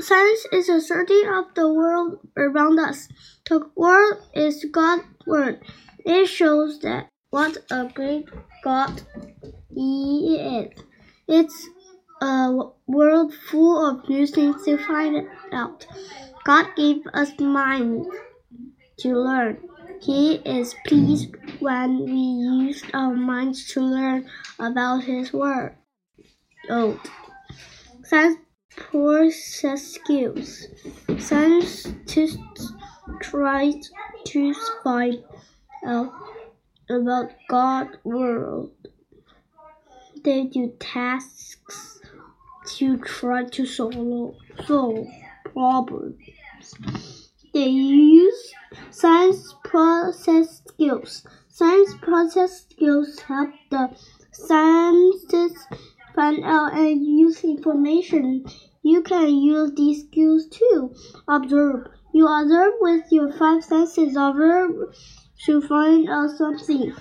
Science is a study of the world around us. The world is God's word. It shows that what a great God He is. It's a world full of new things to find out. God gave us minds to learn. He is pleased when we use our minds to learn about His word. Old. Science skills. Scientists try to find out about God's world. They do tasks to try to solve, solve problems. They use science process skills. Science process skills help the scientists find out and use information. You can use these skills too. Observe. You observe with your five senses. Observe to find out something.